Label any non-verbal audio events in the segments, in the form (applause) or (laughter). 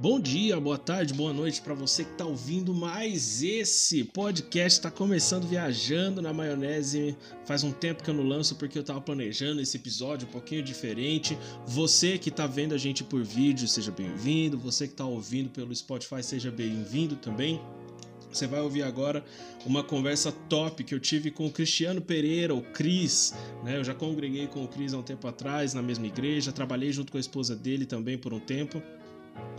Bom dia, boa tarde, boa noite para você que está ouvindo mais esse podcast. Está começando viajando na maionese. Faz um tempo que eu não lanço porque eu estava planejando esse episódio um pouquinho diferente. Você que está vendo a gente por vídeo, seja bem-vindo. Você que está ouvindo pelo Spotify, seja bem-vindo também. Você vai ouvir agora uma conversa top que eu tive com o Cristiano Pereira, o Cris. Né? Eu já congreguei com o Cris há um tempo atrás na mesma igreja, trabalhei junto com a esposa dele também por um tempo.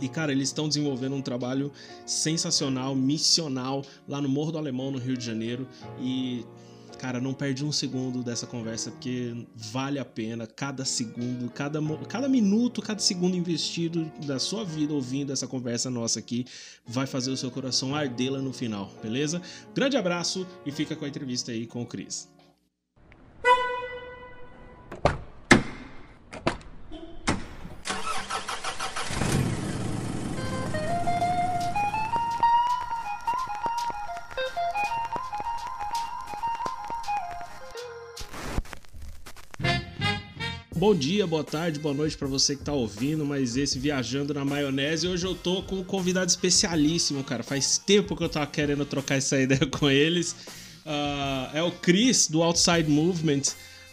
E, cara, eles estão desenvolvendo um trabalho sensacional, missional, lá no Morro do Alemão, no Rio de Janeiro. E, cara, não perde um segundo dessa conversa, porque vale a pena cada segundo, cada, cada minuto, cada segundo investido da sua vida ouvindo essa conversa nossa aqui, vai fazer o seu coração arder lá no final, beleza? Grande abraço e fica com a entrevista aí com o Cris. Bom dia, boa tarde, boa noite para você que tá ouvindo, mas esse Viajando na Maionese. Hoje eu tô com um convidado especialíssimo, cara. Faz tempo que eu tava querendo trocar essa (laughs) ideia com eles. Uh, é o Chris, do Outside Movement.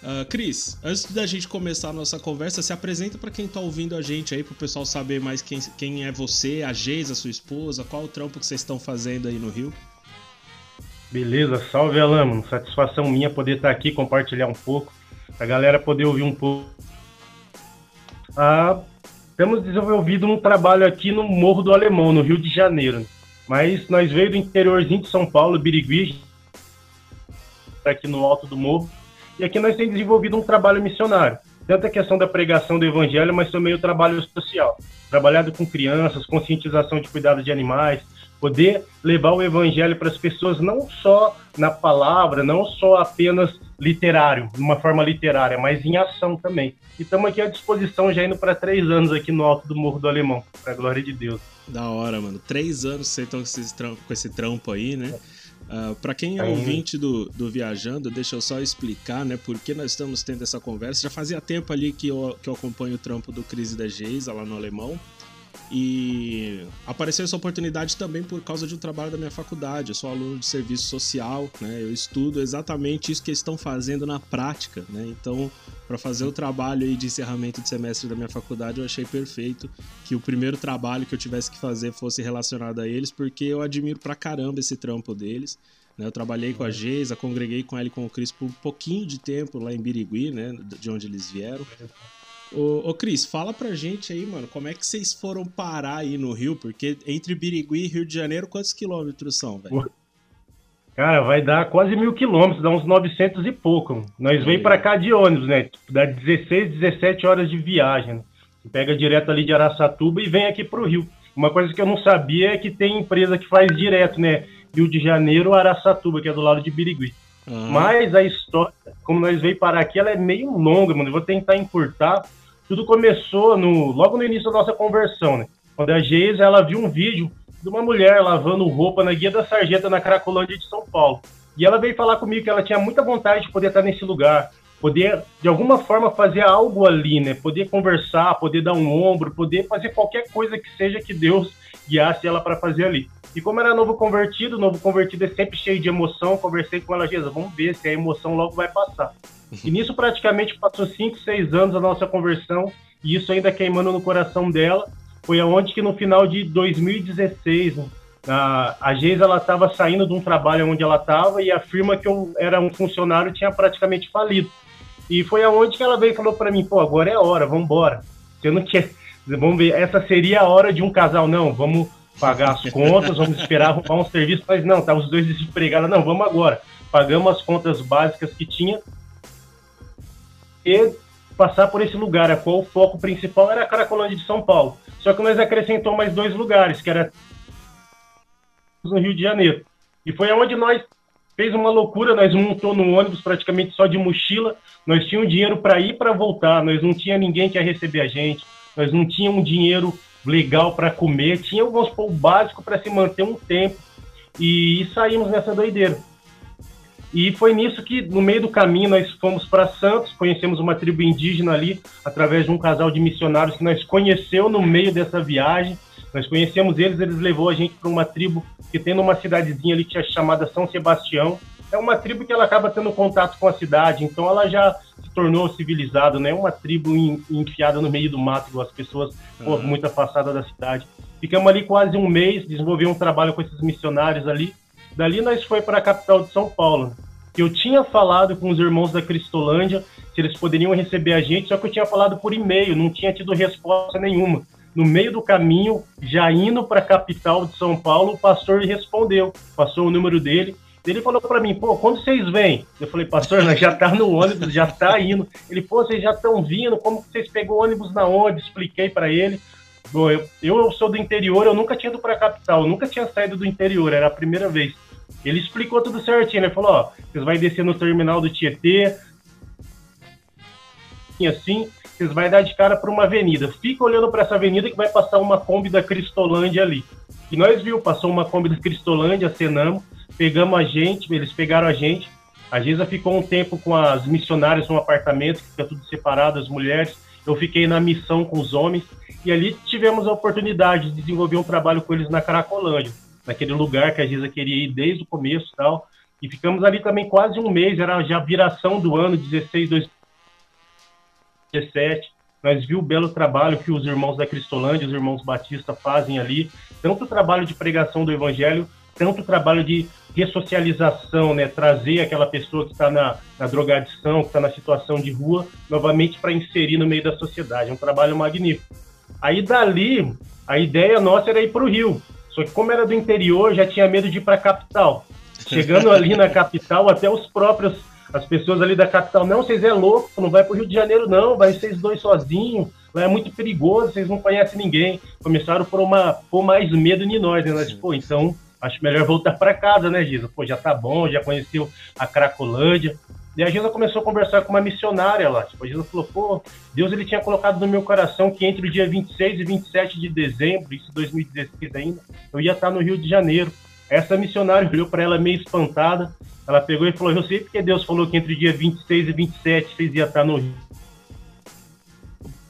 Uh, Cris, antes da gente começar a nossa conversa, se apresenta para quem tá ouvindo a gente aí, pro pessoal saber mais quem, quem é você, a Geisa, sua esposa, qual o trampo que vocês estão fazendo aí no Rio. Beleza, salve Alamo, satisfação minha poder estar aqui, compartilhar um pouco, a galera poder ouvir um pouco ah, temos desenvolvido um trabalho aqui no Morro do Alemão, no Rio de Janeiro. Mas nós veio do interiorzinho de São Paulo, Birigui, aqui no alto do morro. E aqui nós temos desenvolvido um trabalho missionário. Tanto a questão da pregação do evangelho, mas também o trabalho social. Trabalhado com crianças, conscientização de cuidado de animais, poder levar o evangelho para as pessoas não só na palavra, não só apenas literário, de uma forma literária, mas em ação também. E estamos aqui à disposição, já indo para três anos aqui no alto do Morro do Alemão, para a glória de Deus. Da hora, mano. Três anos vocês estão com esse trampo aí, né? Uh, ah, para quem é ouvinte do, do Viajando, deixa eu só explicar, né, por que nós estamos tendo essa conversa. Já fazia tempo ali que eu, que eu acompanho o trampo do Crise da Geisa lá no Alemão. E apareceu essa oportunidade também por causa de um trabalho da minha faculdade. Eu sou aluno de serviço social, né? Eu estudo exatamente isso que eles estão fazendo na prática, né? Então, para fazer o trabalho aí de encerramento de semestre da minha faculdade, eu achei perfeito que o primeiro trabalho que eu tivesse que fazer fosse relacionado a eles, porque eu admiro pra caramba esse trampo deles. Né? Eu trabalhei com a Geisa, congreguei com ela e com o Cris por um pouquinho de tempo lá em Birigui, né? De onde eles vieram. Ô, ô Cris, fala pra gente aí, mano, como é que vocês foram parar aí no Rio? Porque entre Birigui e Rio de Janeiro, quantos quilômetros são, velho? Cara, vai dar quase mil quilômetros, dá uns 900 e pouco. Nós veio para cá de ônibus, né? Dá 16, 17 horas de viagem. Né? Pega direto ali de Araçatuba e vem aqui pro Rio. Uma coisa que eu não sabia é que tem empresa que faz direto, né? Rio de Janeiro, Araçatuba, que é do lado de Birigui. Mas a história, como nós veio parar aqui, ela é meio longa, mano. Eu vou tentar encurtar. Tudo começou no, logo no início da nossa conversão, né? Quando a Geisa, ela viu um vídeo de uma mulher lavando roupa na Guia da Sarjeta, na Cracolândia de São Paulo. E ela veio falar comigo que ela tinha muita vontade de poder estar nesse lugar, poder, de alguma forma, fazer algo ali, né? Poder conversar, poder dar um ombro, poder fazer qualquer coisa que seja que Deus guiasse ela para fazer ali. E como era novo convertido, novo convertido é sempre cheio de emoção, conversei com ela, Jesus, vamos ver se a emoção logo vai passar. E nisso praticamente passou 5, 6 anos a nossa conversão, e isso ainda queimando no coração dela. Foi aonde que no final de 2016, a, a Geisa ela estava saindo de um trabalho onde ela estava e a firma que eu era um funcionário tinha praticamente falido. E foi aonde que ela veio e falou para mim, pô, agora é a hora, vamos embora. Você não quer, vamos ver, essa seria a hora de um casal, não, vamos pagar as contas, vamos esperar arrumar um serviço, mas não, tá os dois desempregados, não, vamos agora. Pagamos as contas básicas que tinha e passar por esse lugar, a qual o foco principal era a Caracolândia de São Paulo. Só que nós acrescentou mais dois lugares, que era no Rio de Janeiro. E foi aonde nós fez uma loucura, nós montou no ônibus praticamente só de mochila, nós tínhamos dinheiro para ir para voltar, nós não tinha ninguém que ia receber a gente, nós não tínhamos dinheiro legal para comer, tinha vamos supor, o básico para se manter um tempo e, e saímos nessa doideira. E foi nisso que, no meio do caminho, nós fomos para Santos, conhecemos uma tribo indígena ali, através de um casal de missionários que nós conheceu no meio dessa viagem. Nós conhecemos eles, eles levou a gente para uma tribo que tem numa cidadezinha ali que é chamada São Sebastião. É uma tribo que ela acaba tendo contato com a cidade, então ela já se tornou civilizada, não é uma tribo enfiada no meio do mato, igual as pessoas uhum. muito afastadas da cidade. Ficamos ali quase um mês, desenvolvemos um trabalho com esses missionários ali. Dali nós foi para a capital de São Paulo. Eu tinha falado com os irmãos da Cristolândia se eles poderiam receber a gente, só que eu tinha falado por e-mail, não tinha tido resposta nenhuma. No meio do caminho, já indo para a capital de São Paulo, o pastor respondeu, passou o número dele. Ele falou para mim, pô, quando vocês vêm? Eu falei, pastor, nós já tá no ônibus, já tá indo. Ele, pô, vocês já estão vindo, como que vocês pegou ônibus na onde? Expliquei para ele. Bom, eu, eu sou do interior, eu nunca tinha ido para a capital, eu nunca tinha saído do interior, era a primeira vez. Ele explicou tudo certinho, ele falou, ó, vocês vão descer no terminal do Tietê, assim, vocês vão dar de cara para uma avenida. Fica olhando para essa avenida que vai passar uma Kombi da Cristolândia ali. E nós viu, passou uma Kombi da Cristolândia, acenamos, pegamos a gente, eles pegaram a gente. A Giza ficou um tempo com as missionárias num apartamento, que fica tudo separado, as mulheres. Eu fiquei na missão com os homens. E ali tivemos a oportunidade de desenvolver um trabalho com eles na Caracolândia naquele lugar que a Giza queria ir desde o começo e tal. E ficamos ali também quase um mês, era já viração do ano 16, 2017. Nós viu o belo trabalho que os irmãos da Cristolândia, os irmãos Batista fazem ali, tanto o trabalho de pregação do evangelho, tanto trabalho de ressocialização, né, trazer aquela pessoa que está na, na drogadição, que está na situação de rua, novamente para inserir no meio da sociedade. É um trabalho magnífico. Aí dali, a ideia nossa era ir para o Rio. Só que como era do interior, já tinha medo de ir para a capital. Chegando ali na capital, até os próprios, as pessoas ali da capital, não, vocês é louco, não vai para o Rio de Janeiro não, vai vocês dois sozinhos, lá é muito perigoso, vocês não conhecem ninguém. Começaram por uma por mais medo em nós, né? Nós, pô, então acho melhor voltar para casa, né, Giza? Pô, já tá bom, já conheceu a Cracolândia. E a Gisa começou a conversar com uma missionária lá. Tipo, a Gisa falou, pô, Deus ele tinha colocado no meu coração que entre o dia 26 e 27 de dezembro, isso 2016 ainda, eu ia estar no Rio de Janeiro. Essa missionária olhou para ela meio espantada. Ela pegou e falou: Eu sei porque Deus falou que entre o dia 26 e 27 vocês iam estar no Rio.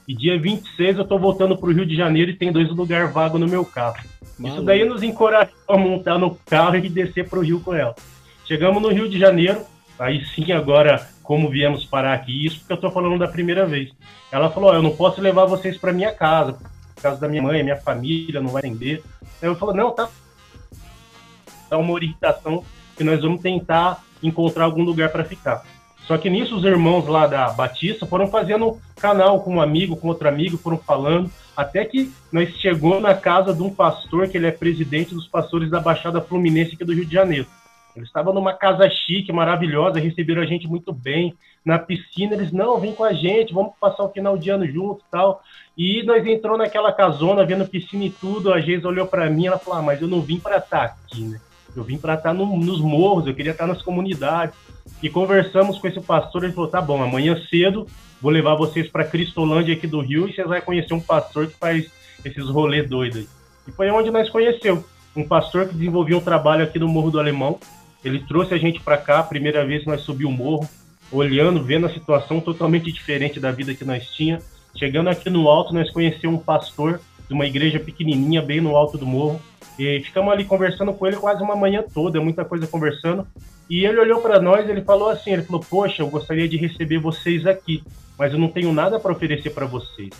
E dia 26 eu estou voltando para o Rio de Janeiro e tem dois lugares vagos no meu carro. Mano. Isso daí nos encorajou a montar no carro e descer para o Rio com ela. Chegamos no Rio de Janeiro, Aí sim, agora, como viemos parar aqui, isso porque eu estou falando da primeira vez. Ela falou: oh, eu não posso levar vocês para minha casa, por causa da minha mãe, minha família, não vai entender. Aí eu falei: não, tá. Dá uma orientação que nós vamos tentar encontrar algum lugar para ficar. Só que nisso os irmãos lá da Batista foram fazendo canal com um amigo, com outro amigo, foram falando, até que nós chegou na casa de um pastor, que ele é presidente dos pastores da Baixada Fluminense aqui do Rio de Janeiro. Eles estavam numa casa chique, maravilhosa, receberam a gente muito bem. Na piscina, eles, não, vem com a gente, vamos passar o final de ano junto e tal. E nós entrou naquela casona, vendo piscina e tudo. A Geisa olhou para mim, ela falou, ah, mas eu não vim para estar tá aqui, né? Eu vim para estar no, nos morros, eu queria estar nas comunidades. E conversamos com esse pastor, ele falou, tá bom, amanhã cedo vou levar vocês para Cristolândia aqui do Rio e vocês vão conhecer um pastor que faz esses rolês doidos. E foi onde nós conheceu um pastor que desenvolvia um trabalho aqui no Morro do Alemão, ele trouxe a gente para cá, primeira vez que nós subimos o morro, olhando, vendo a situação totalmente diferente da vida que nós tinha. Chegando aqui no alto, nós conhecemos um pastor de uma igreja pequenininha, bem no alto do morro. E ficamos ali conversando com ele quase uma manhã toda, muita coisa conversando. E ele olhou para nós, ele falou assim, ele falou: "Poxa, eu gostaria de receber vocês aqui, mas eu não tenho nada para oferecer para vocês.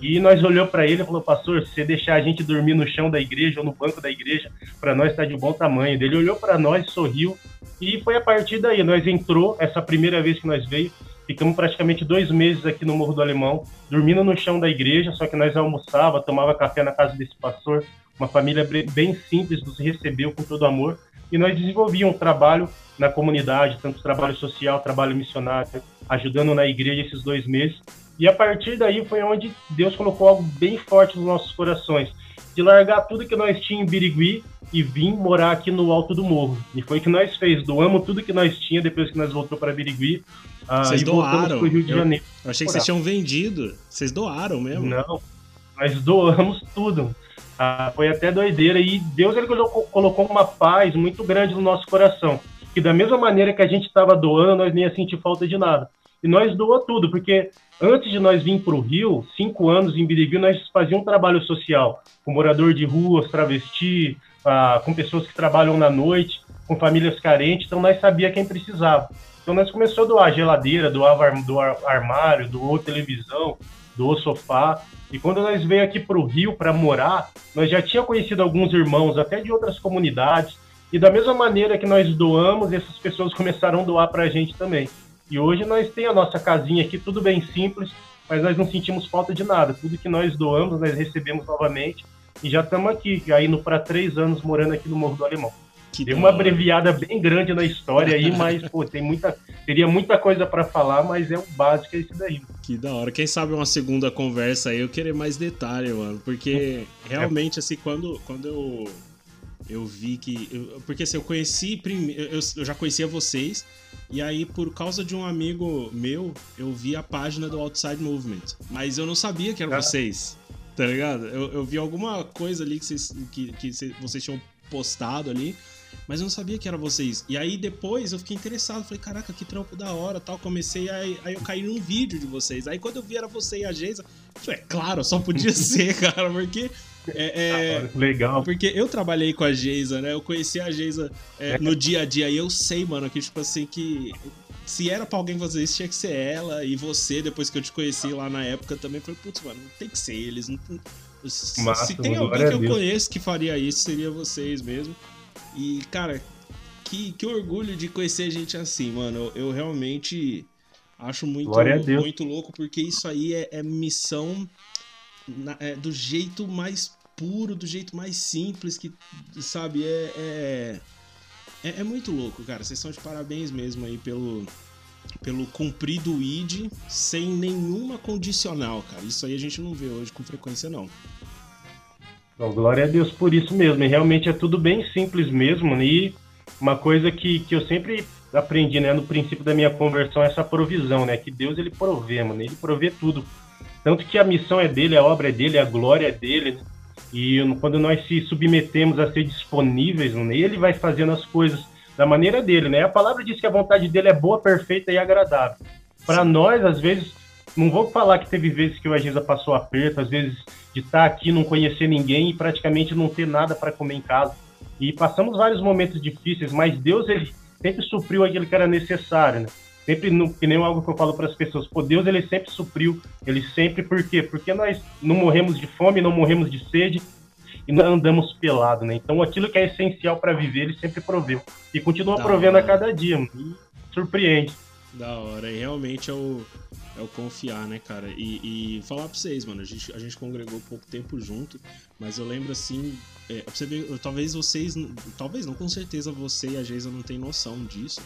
E nós olhou para ele e falou, pastor, se você deixar a gente dormir no chão da igreja ou no banco da igreja, para nós está de bom tamanho. Ele olhou para nós, sorriu e foi a partir daí. Nós entrou, essa primeira vez que nós veio, ficamos praticamente dois meses aqui no Morro do Alemão, dormindo no chão da igreja, só que nós almoçava, tomava café na casa desse pastor, uma família bem simples, nos recebeu com todo amor, e nós desenvolvíamos um trabalho na comunidade, tanto trabalho social, trabalho missionário, ajudando na igreja esses dois meses, e a partir daí foi onde Deus colocou algo bem forte nos nossos corações, de largar tudo que nós tínhamos em Birigui e vir morar aqui no alto do morro. E foi o que nós fez, doamos tudo que nós tínhamos depois que nós voltou para Birigui. Uh, vocês doaram? Rio de Janeiro. Eu, eu achei que vocês tinham vendido. Vocês doaram mesmo? Não, nós doamos tudo. Uh, foi até doideira e Deus ele colocou, uma paz muito grande no nosso coração. Que da mesma maneira que a gente estava doando, nós nem ia sentir falta de nada. E nós doou tudo, porque Antes de nós vir para o Rio, cinco anos em Birigui, nós fazíamos um trabalho social com morador de ruas, travesti, com pessoas que trabalham na noite, com famílias carentes, então nós sabia quem precisava. Então nós começamos a doar geladeira, doar armário, doou televisão, doou sofá. E quando nós veio aqui para o Rio para morar, nós já tinha conhecido alguns irmãos, até de outras comunidades. E da mesma maneira que nós doamos, essas pessoas (laughs) começaram a doar para a gente também. E hoje nós temos a nossa casinha aqui, tudo bem simples, mas nós não sentimos falta de nada. Tudo que nós doamos, nós recebemos novamente. E já estamos aqui, já indo para três anos morando aqui no Morro do Alemão. Que Deu uma abreviada bem grande na história aí, mas pô, tem muita, teria muita coisa para falar, mas é o básico é isso daí. Que da hora. Quem sabe uma segunda conversa aí eu querer mais detalhe, mano, porque (laughs) realmente assim quando quando eu eu vi que eu, porque assim eu conheci eu, eu já conhecia vocês e aí por causa de um amigo meu eu vi a página do Outside Movement, mas eu não sabia que eram ah. vocês. Tá ligado? Eu, eu vi alguma coisa ali que vocês, que, que vocês tinham postado ali mas eu não sabia que era vocês. E aí depois eu fiquei interessado, falei, caraca, que trampo da hora tal. Comecei, aí, aí eu caí num vídeo de vocês. Aí quando eu vi era você e a Geisa, é claro, só podia (laughs) ser, cara, porque. É, é, Legal. Porque eu trabalhei com a Geisa, né? Eu conheci a Geisa é, é. no dia a dia e eu sei, mano, que tipo assim, que se era pra alguém fazer isso, tinha que ser ela. E você, depois que eu te conheci lá na época, também falei, putz, mano, não tem que ser eles. Não, Massa, se tem alguém que eu conheço que faria isso, seria vocês mesmo. E, cara, que, que orgulho de conhecer gente assim, mano. Eu, eu realmente acho muito, muito louco, porque isso aí é, é missão na, é, do jeito mais puro, do jeito mais simples, que, sabe, é, é, é, é muito louco, cara. Vocês são de parabéns mesmo aí pelo, pelo cumprido ID sem nenhuma condicional, cara. Isso aí a gente não vê hoje com frequência, não. Bom, glória a Deus por isso mesmo. E realmente é tudo bem simples mesmo. E uma coisa que, que eu sempre aprendi, né, no princípio da minha conversão, é essa provisão, né? Que Deus ele provê, mano. Ele provê tudo. Tanto que a missão é dele, a obra é dele, a glória é dele. Né? E quando nós se submetemos a ser disponíveis, ele vai fazendo as coisas da maneira dele, né? A palavra diz que a vontade dele é boa, perfeita e agradável. Para nós, às vezes, não vou falar que teve vezes que o Agisa passou aperto, às vezes de estar tá aqui, não conhecer ninguém e praticamente não ter nada para comer em casa. E passamos vários momentos difíceis, mas Deus ele sempre supriu aquilo que era necessário, né? Sempre, no, que nem algo que eu falo para as pessoas, pô, Deus ele sempre supriu, ele sempre, por quê? Porque nós não morremos de fome, não morremos de sede e não andamos pelado, né? Então aquilo que é essencial para viver, ele sempre proveu. E continua provendo a cada dia, e surpreende. Da hora, e realmente é o, é o confiar, né, cara? E, e falar pra vocês, mano, a gente, a gente congregou pouco tempo junto, mas eu lembro assim, é, você ver, talvez vocês, talvez não, com certeza você e a Geisa não tem noção disso,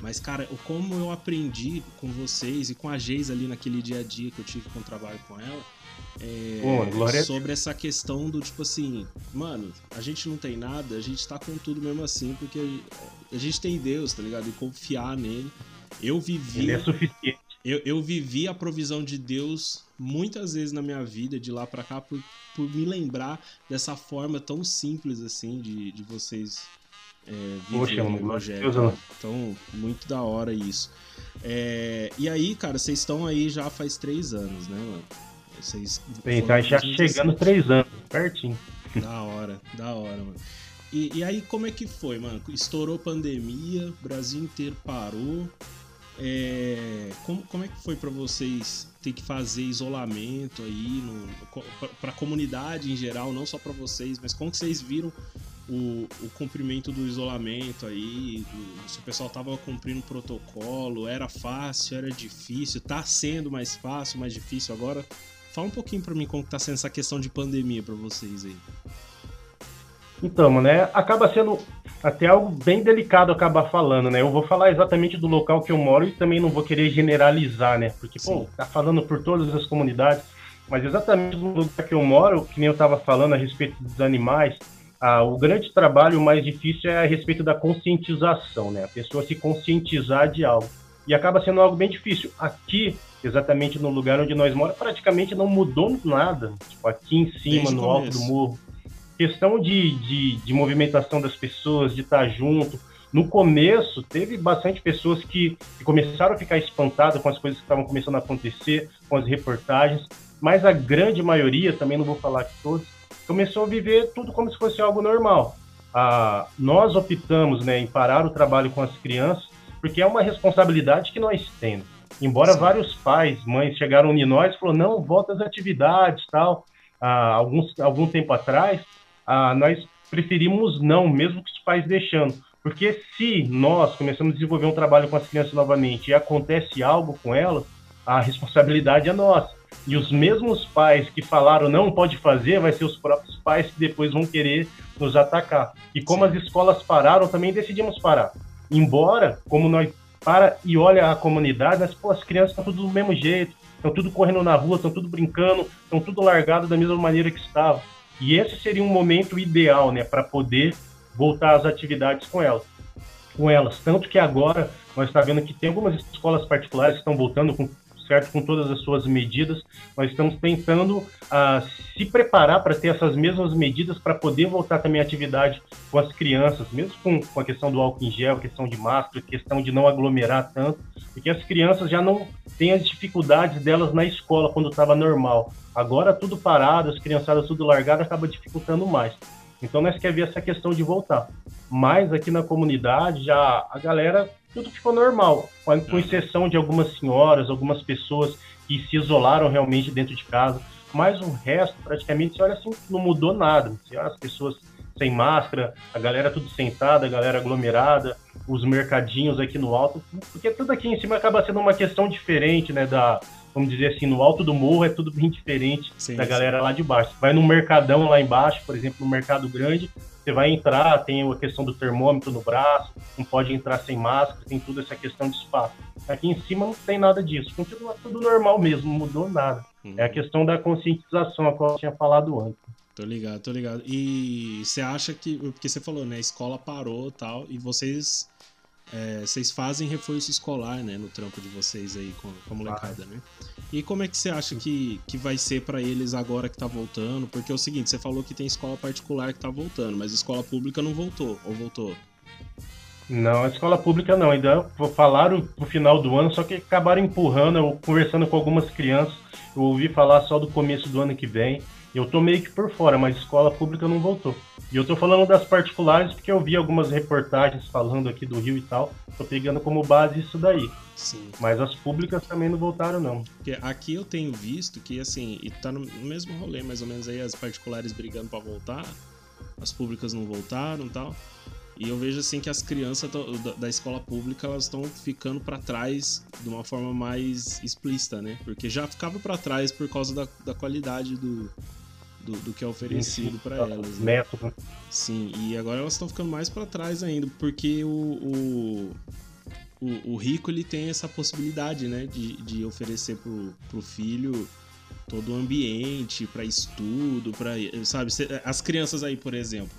mas, cara, como eu aprendi com vocês e com a Geisa ali naquele dia a dia que eu tive com o trabalho com ela, é, sobre essa questão do tipo assim, mano, a gente não tem nada, a gente tá com tudo mesmo assim, porque a gente tem Deus, tá ligado? E confiar nele. Eu vivi. Ele é suficiente. Eu, eu vivi a provisão de Deus muitas vezes na minha vida, de lá para cá, por, por me lembrar dessa forma tão simples assim de, de vocês é, viverem o projeto. Então, muito da hora isso. É, e aí, cara, vocês estão aí já faz três anos, né, mano? Vocês Bem, tá já chegando três anos, pertinho. Da hora, da hora, mano. E, e aí, como é que foi, mano? Estourou pandemia, o Brasil inteiro parou. É, como, como é que foi para vocês ter que fazer isolamento aí para a comunidade em geral, não só para vocês, mas como que vocês viram o, o cumprimento do isolamento aí? Do, se o pessoal tava cumprindo o protocolo, era fácil, era difícil, tá sendo mais fácil, mais difícil agora? Fala um pouquinho para mim como tá sendo essa questão de pandemia para vocês aí. Então, né, acaba sendo até algo bem delicado acabar falando, né? Eu vou falar exatamente do local que eu moro e também não vou querer generalizar, né? Porque, Sim. pô, tá falando por todas as comunidades, mas exatamente no lugar que eu moro, que nem eu tava falando a respeito dos animais, ah, o grande trabalho, mais difícil é a respeito da conscientização, né? A pessoa se conscientizar de algo. E acaba sendo algo bem difícil. Aqui, exatamente no lugar onde nós moramos, praticamente não mudou nada. Tipo, aqui em cima, Desde no alto do morro questão de, de, de, movimentação das pessoas, de estar junto, No começo, teve bastante pessoas que, que começaram a ficar espantadas com as coisas que estavam começando a acontecer, com as reportagens, mas a grande maioria, também não vou falar que todos, começou a viver tudo como se fosse algo normal. Ah, nós optamos né, em parar o trabalho com as crianças, porque é uma responsabilidade que nós temos. Embora Sim. vários pais, mães chegaram em nós e falaram, não, volta às atividades, tal. Ah, alguns, algum tempo atrás, ah, nós preferimos não, mesmo que os pais deixando. Porque se nós começamos a desenvolver um trabalho com as crianças novamente e acontece algo com elas, a responsabilidade é nossa. E os mesmos pais que falaram não pode fazer, vai ser os próprios pais que depois vão querer nos atacar. E como Sim. as escolas pararam, também decidimos parar. Embora, como nós para e olha a comunidade, mas, pô, as crianças estão tudo do mesmo jeito, estão tudo correndo na rua, estão tudo brincando, estão tudo largado da mesma maneira que estava. E esse seria um momento ideal, né, para poder voltar às atividades com elas. Com elas. Tanto que agora nós estamos tá vendo que tem algumas escolas particulares que estão voltando com certo com todas as suas medidas. Nós estamos tentando uh, se preparar para ter essas mesmas medidas para poder voltar também à atividade com as crianças, mesmo com, com a questão do álcool em gel, questão de máscara, questão de não aglomerar tanto, porque as crianças já não têm as dificuldades delas na escola quando estava normal. Agora tudo parado, as criançadas tudo largado, acaba dificultando mais. Então nós queremos ver essa questão de voltar. Mas aqui na comunidade já a galera tudo ficou normal, com uhum. exceção de algumas senhoras, algumas pessoas que se isolaram realmente dentro de casa. Mas o resto, praticamente, olha assim, não mudou nada. As pessoas sem máscara, a galera tudo sentada, a galera aglomerada, os mercadinhos aqui no alto, porque tudo aqui em cima acaba sendo uma questão diferente, né, da, vamos dizer assim, no alto do morro é tudo bem diferente sim, da galera sim. lá de baixo. Vai no mercadão lá embaixo, por exemplo, no mercado grande, você vai entrar, tem a questão do termômetro no braço, não pode entrar sem máscara, tem tudo essa questão de espaço. Aqui em cima não tem nada disso, continua tudo normal mesmo, não mudou nada. Uhum. É a questão da conscientização, a qual eu tinha falado antes. Tô ligado, tô ligado. E você acha que, porque você falou, né, a escola parou tal, e vocês é, vocês fazem reforço escolar, né, no trampo de vocês aí com, com a molecada, né? E como é que você acha que, que vai ser para eles agora que tá voltando? Porque é o seguinte, você falou que tem escola particular que tá voltando, mas escola pública não voltou, ou voltou? Não, a escola pública não, ainda falaram pro final do ano, só que acabaram empurrando, eu conversando com algumas crianças, eu ouvi falar só do começo do ano que vem, eu tô meio que por fora, mas escola pública não voltou. E eu tô falando das particulares porque eu vi algumas reportagens falando aqui do Rio e tal. Tô pegando como base isso daí. Sim. Mas as públicas também não voltaram, não. Porque aqui eu tenho visto que, assim, e tá no mesmo rolê, mais ou menos aí, as particulares brigando para voltar, as públicas não voltaram e tal. E eu vejo assim que as crianças da escola pública elas estão ficando para trás de uma forma mais explícita, né? Porque já ficava para trás por causa da, da qualidade do, do, do que é oferecido para elas. Né? Método. Sim, e agora elas estão ficando mais para trás ainda, porque o, o, o, o, rico ele tem essa possibilidade, né, de, de oferecer pro, pro filho todo o ambiente para estudo, para sabe, as crianças aí, por exemplo,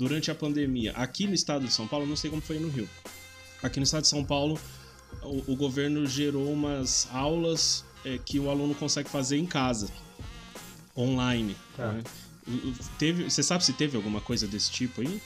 durante a pandemia, aqui no estado de São Paulo, não sei como foi no Rio. Aqui no estado de São Paulo, o, o governo gerou umas aulas é, que o aluno consegue fazer em casa online. Ah. Né? Teve, você sabe se teve alguma coisa desse tipo aí?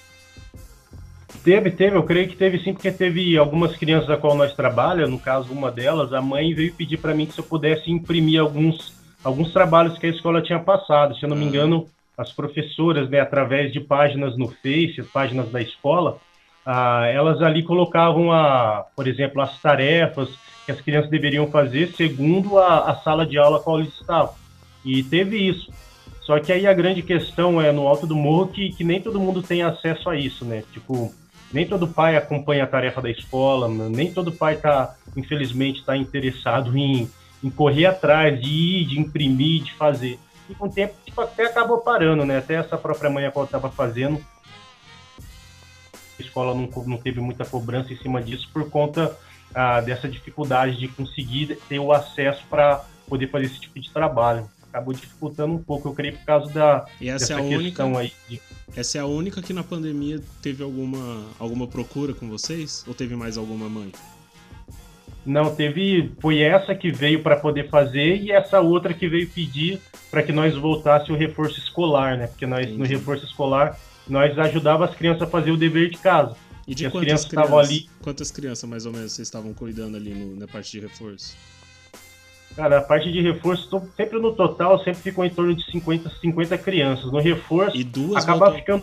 Teve, teve, eu creio que teve sim, porque teve algumas crianças a qual nós trabalhamos, no caso uma delas, a mãe veio pedir para mim que se eu pudesse imprimir alguns, alguns trabalhos que a escola tinha passado. Se eu não ah. me engano, as professoras, né, através de páginas no Face, páginas da escola, ah, elas ali colocavam, a, por exemplo, as tarefas que as crianças deveriam fazer segundo a, a sala de aula qual eles estavam. E teve isso. Só que aí a grande questão é no alto do morro que, que nem todo mundo tem acesso a isso, né? Tipo, nem todo pai acompanha a tarefa da escola, nem todo pai tá, infelizmente, está interessado em, em correr atrás, de ir, de imprimir, de fazer. E com o tempo, tipo, até acabou parando, né? Até essa própria mãe a qual estava fazendo, a escola não, não teve muita cobrança em cima disso por conta ah, dessa dificuldade de conseguir ter o acesso para poder fazer esse tipo de trabalho acabou dificultando um pouco, eu creio, por causa da e essa é a única, aí. De... Essa é a única que na pandemia teve alguma, alguma procura com vocês? Ou teve mais alguma mãe? Não, teve. Foi essa que veio para poder fazer e essa outra que veio pedir para que nós voltasse o reforço escolar, né? Porque nós, Entendi. no reforço escolar, nós ajudava as crianças a fazer o dever de casa. E de quantas crianças, crianças ali? Quantas crianças mais ou menos vocês estavam cuidando ali no, na parte de reforço? Cara, a parte de reforço, sempre no total, sempre ficou em torno de 50, 50 crianças. No reforço, e duas acaba voltou... ficando.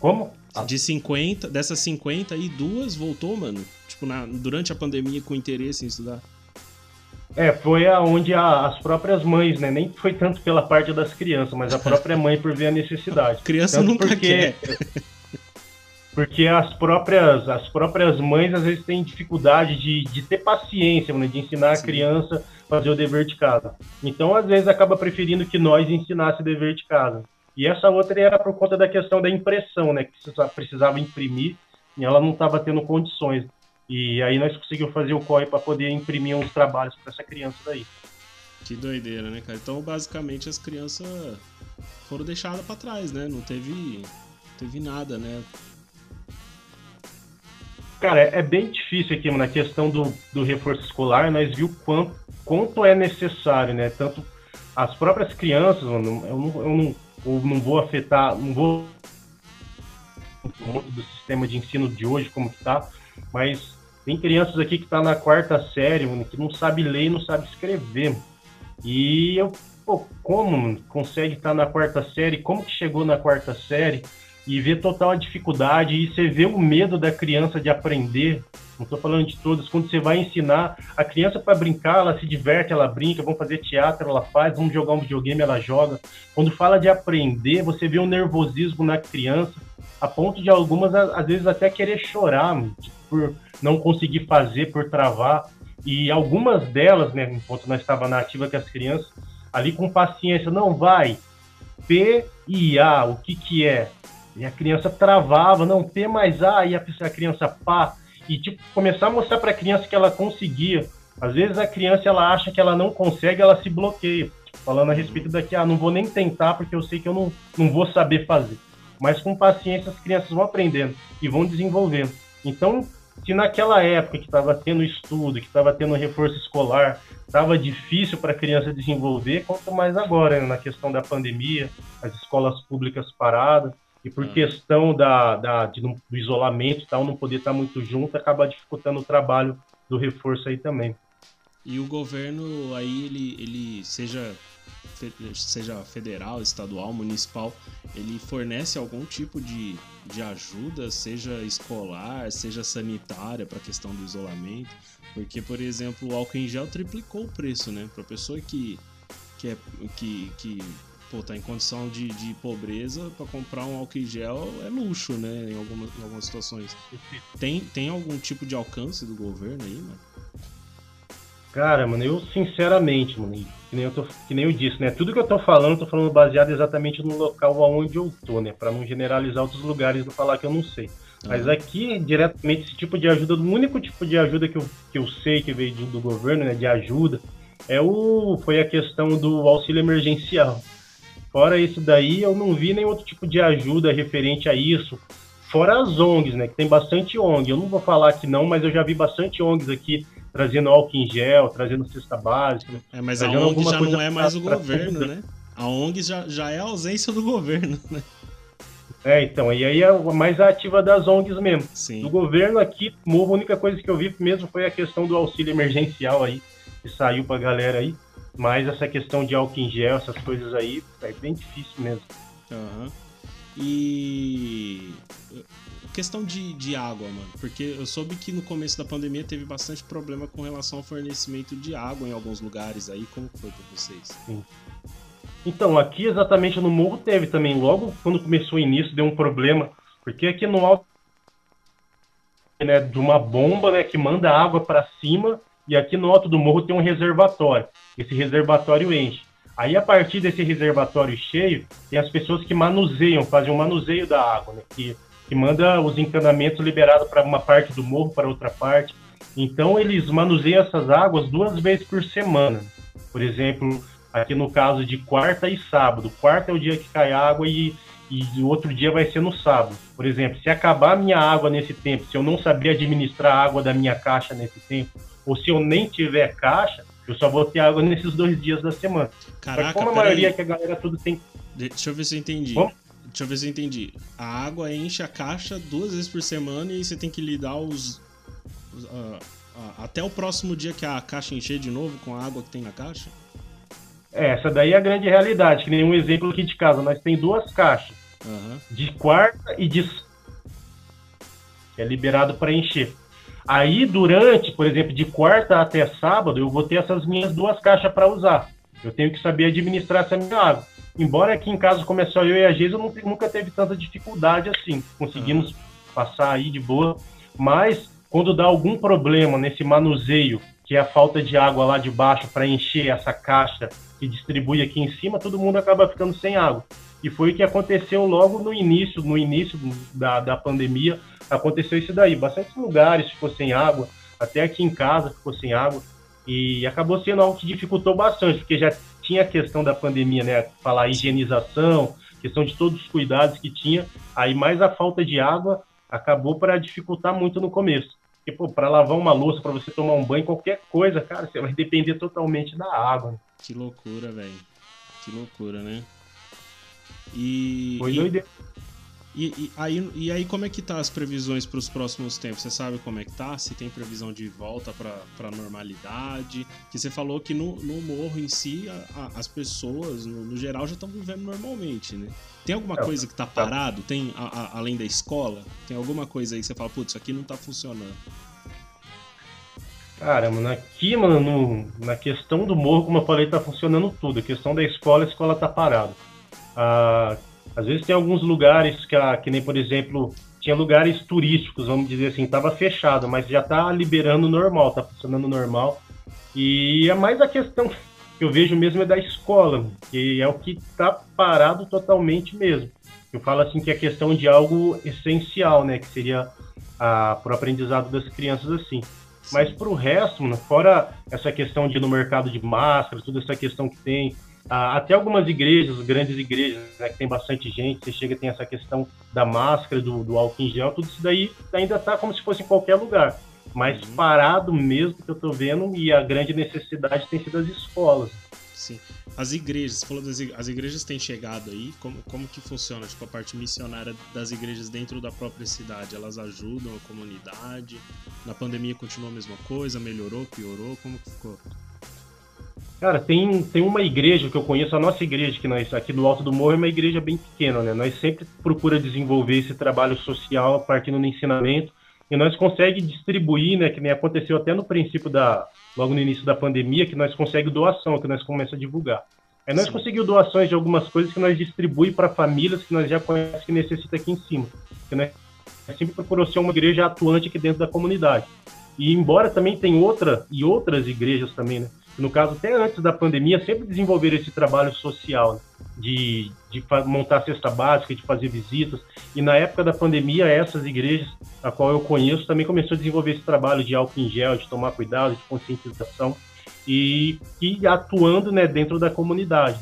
Como? De 50, dessas 50 e duas voltou, mano. Tipo, na, durante a pandemia com interesse em estudar. É, foi aonde as próprias mães, né? Nem foi tanto pela parte das crianças, mas a própria mãe por ver a necessidade. (laughs) Criança tanto nunca porque, quer. (laughs) Porque as próprias, as próprias mães às vezes têm dificuldade de, de ter paciência, né? de ensinar Sim. a criança a fazer o dever de casa. Então, às vezes, acaba preferindo que nós ensinasse o dever de casa. E essa outra era por conta da questão da impressão, né? Que precisava imprimir e ela não estava tendo condições. E aí nós conseguimos fazer o COI para poder imprimir uns trabalhos para essa criança daí. Que doideira, né, cara? Então, basicamente, as crianças foram deixadas para trás, né? Não teve, teve nada, né? Cara, é, é bem difícil aqui, mano, na questão do, do reforço escolar, nós viu quanto, quanto é necessário, né? Tanto as próprias crianças, mano, eu não, eu não, eu não vou afetar, não vou do sistema de ensino de hoje como que tá, mas tem crianças aqui que tá na quarta série, mano, que não sabe ler e não sabe escrever. E eu, pô, como consegue estar tá na quarta série? Como que chegou na quarta série? E ver total dificuldade e você vê o medo da criança de aprender. Não estou falando de todas. Quando você vai ensinar a criança para brincar, ela se diverte, ela brinca. Vamos fazer teatro, ela faz. Vamos jogar um videogame, ela joga. Quando fala de aprender, você vê um nervosismo na criança, a ponto de algumas às vezes até querer chorar por não conseguir fazer, por travar. E algumas delas, né, enquanto nós estava na ativa com as crianças, ali com paciência, não vai. P e A, o que que é? E a criança travava, não, P mais A, e a, a criança pá. E tipo, começar a mostrar para a criança que ela conseguia. Às vezes a criança ela acha que ela não consegue, ela se bloqueia. Tipo, falando a respeito daqui, ah, não vou nem tentar porque eu sei que eu não, não vou saber fazer. Mas com paciência as crianças vão aprendendo e vão desenvolvendo. Então, se naquela época que estava tendo estudo, que estava tendo reforço escolar, estava difícil para a criança desenvolver, quanto mais agora, né, na questão da pandemia, as escolas públicas paradas, e por ah. questão da, da de, do isolamento e tal, não poder estar muito junto, acaba dificultando o trabalho do reforço aí também. E o governo aí, ele, ele seja seja federal, estadual, municipal, ele fornece algum tipo de, de ajuda, seja escolar, seja sanitária para a questão do isolamento, porque, por exemplo, o álcool em gel triplicou o preço, né? Para pessoa que, que, é, que, que pô, tá em condição de, de pobreza, para comprar um álcool em gel é luxo, né? Em algumas, em algumas situações. Tem, tem algum tipo de alcance do governo aí, mano? Cara, mano, eu sinceramente, mano, que nem eu, tô, que nem eu disse, né? Tudo que eu tô falando, eu tô falando baseado exatamente no local aonde eu tô, né? Pra não generalizar outros lugares e falar que eu não sei. Mas aqui, diretamente, esse tipo de ajuda, o único tipo de ajuda que eu, que eu sei que veio do governo, né, de ajuda, é o, foi a questão do auxílio emergencial. Fora isso daí, eu não vi nenhum outro tipo de ajuda referente a isso. Fora as ONGs, né, que tem bastante ONG. Eu não vou falar que não, mas eu já vi bastante ONGs aqui trazendo álcool em gel, trazendo cesta básica. É, mas a ONG já não é mais o governo, né? A ONG já, já é a ausência do governo, né? É, então, e aí é mais a ativa das ONGs mesmo. Sim. Do governo aqui, a única coisa que eu vi mesmo foi a questão do auxílio emergencial aí, que saiu pra galera aí. Mas essa questão de álcool em gel, essas coisas aí, é bem difícil mesmo. Uhum. E questão de, de água, mano. Porque eu soube que no começo da pandemia teve bastante problema com relação ao fornecimento de água em alguns lugares aí. Como foi pra vocês? Sim. Então, aqui exatamente no morro teve também. Logo quando começou o início, deu um problema. Porque aqui no alto né, de uma bomba né, que manda água para cima e aqui no alto do morro tem um reservatório. Esse reservatório enche. Aí, a partir desse reservatório cheio, tem as pessoas que manuseiam, fazem um manuseio da água, né? Que que manda os encanamentos liberados para uma parte do morro, para outra parte. Então, eles manuseiam essas águas duas vezes por semana. Por exemplo, aqui no caso de quarta e sábado. Quarta é o dia que cai água e, e o outro dia vai ser no sábado. Por exemplo, se acabar a minha água nesse tempo, se eu não saber administrar a água da minha caixa nesse tempo, ou se eu nem tiver caixa, eu só vou ter água nesses dois dias da semana. Caraca, Mas como a maioria aí. que a galera tudo tem. Deixa eu ver se eu entendi. Vamos? Deixa eu ver se eu entendi. A água enche a caixa duas vezes por semana e você tem que lidar os. os uh, uh, até o próximo dia que a caixa encher de novo com a água que tem na caixa? É, essa daí é a grande realidade. Que nem um exemplo aqui de casa. Nós tem duas caixas. Uhum. De quarta e de. Que é liberado para encher. Aí, durante, por exemplo, de quarta até sábado, eu vou ter essas minhas duas caixas para usar. Eu tenho que saber administrar essa minha água. Embora aqui em casa, só eu e a Geisa, nunca teve tanta dificuldade assim. Conseguimos uhum. passar aí de boa. Mas, quando dá algum problema nesse manuseio, que é a falta de água lá de baixo para encher essa caixa que distribui aqui em cima, todo mundo acaba ficando sem água. E foi o que aconteceu logo no início, no início da, da pandemia, aconteceu isso daí. Bastante lugares ficou sem água, até aqui em casa ficou sem água. E acabou sendo algo que dificultou bastante, porque já tinha a questão da pandemia, né? Falar higienização, questão de todos os cuidados que tinha. Aí mais a falta de água acabou para dificultar muito no começo. Porque, pô, para lavar uma louça, para você tomar um banho, qualquer coisa, cara, você vai depender totalmente da água. Né? Que loucura, velho. Que loucura, né? E. Foi doideira. E, e, aí, e aí, como é que tá as previsões para os próximos tempos? Você sabe como é que tá? Se tem previsão de volta para normalidade? Que você falou que no, no morro em si, a, a, as pessoas, no, no, geral, já estão vivendo normalmente, né? Tem alguma é, coisa que tá, tá parado? Tem, a, além da escola? Tem alguma coisa aí que você fala, putz, isso aqui não tá funcionando? Caramba, aqui, mano, no, na questão do morro, como eu falei, tá funcionando tudo. A questão da escola, a escola tá parada. Ah, às vezes tem alguns lugares que, que nem, por exemplo, tinha lugares turísticos, vamos dizer assim, estava fechado, mas já está liberando normal, está funcionando normal. E é mais a questão que eu vejo mesmo é da escola, que é o que está parado totalmente mesmo. Eu falo assim que é questão de algo essencial, né, que seria para o aprendizado das crianças assim. Mas para o resto, fora essa questão de no mercado de máscara, toda essa questão que tem, ah, até algumas igrejas, grandes igrejas, né, que tem bastante gente, você chega tem essa questão da máscara, do, do álcool em gel, tudo isso daí ainda está como se fosse em qualquer lugar. Mas uhum. parado mesmo que eu estou vendo, e a grande necessidade tem sido as escolas. Sim. As igrejas, você falou das igrejas, as igrejas têm chegado aí, como, como que funciona? Tipo, a parte missionária das igrejas dentro da própria cidade, elas ajudam a comunidade? Na pandemia continuou a mesma coisa, melhorou, piorou, como que ficou? Cara, tem, tem uma igreja que eu conheço, a nossa igreja que nós aqui do Alto do Morro é uma igreja bem pequena, né? Nós sempre procura desenvolver esse trabalho social partindo no ensinamento e nós consegue distribuir, né, que nem aconteceu até no princípio da logo no início da pandemia, que nós consegue doação, que nós começamos a divulgar. Aí nós conseguimos doações de algumas coisas que nós distribui para famílias que nós já conhecemos que necessita aqui em cima. Que nós sempre procurou ser uma igreja atuante aqui dentro da comunidade. E embora também tem outra e outras igrejas também, né? No caso até antes da pandemia, sempre desenvolveram esse trabalho social né? de, de montar cesta básica, de fazer visitas. E na época da pandemia, essas igrejas, a qual eu conheço, também começou a desenvolver esse trabalho de álcool em gel, de tomar cuidado, de conscientização e, e atuando né, dentro da comunidade.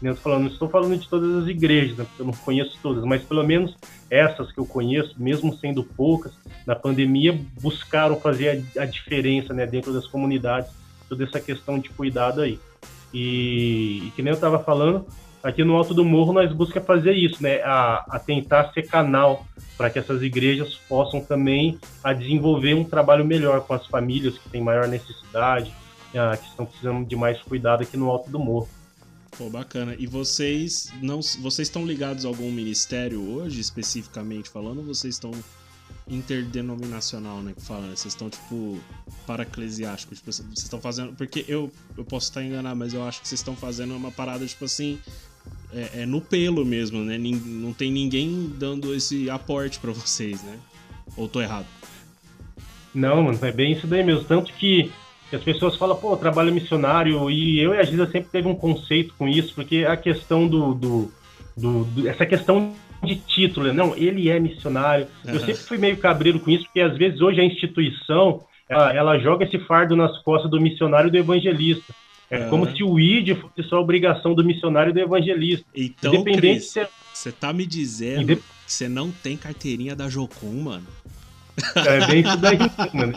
Eu falando, não estou falando de todas as igrejas, né, porque eu não conheço todas, mas pelo menos essas que eu conheço, mesmo sendo poucas, na pandemia buscaram fazer a, a diferença né, dentro das comunidades toda essa questão de cuidado aí. E, e que nem eu estava falando, aqui no Alto do Morro nós buscamos fazer isso, né? A, a tentar ser canal para que essas igrejas possam também a desenvolver um trabalho melhor com as famílias que têm maior necessidade, a, que estão precisando de mais cuidado aqui no Alto do Morro. Pô, bacana. E vocês não, vocês estão ligados a algum ministério hoje, especificamente falando, ou vocês estão interdenominacional, né? Que fala, né? Vocês estão, tipo, para-eclesiástico. Tipo, vocês estão fazendo. Porque eu, eu posso estar enganado, mas eu acho que vocês estão fazendo uma parada, tipo assim. É, é no pelo mesmo, né? Não tem ninguém dando esse aporte para vocês, né? Ou tô errado? Não, mano, é bem isso daí mesmo. Tanto que as pessoas falam, pô, trabalho missionário, e eu e a Giza sempre teve um conceito com isso, porque a questão do, do, do, do essa questão de título, né? não, ele é missionário. Uhum. Eu sempre fui meio cabreiro com isso, porque às vezes hoje a instituição ela, ela joga esse fardo nas costas do missionário e do evangelista. É uhum. como se o ID fosse só a obrigação do missionário e do evangelista. Então, Independente Cris, você tá me dizendo Indep... que você não tem carteirinha da Jocum, mano? É bem isso daí, mano.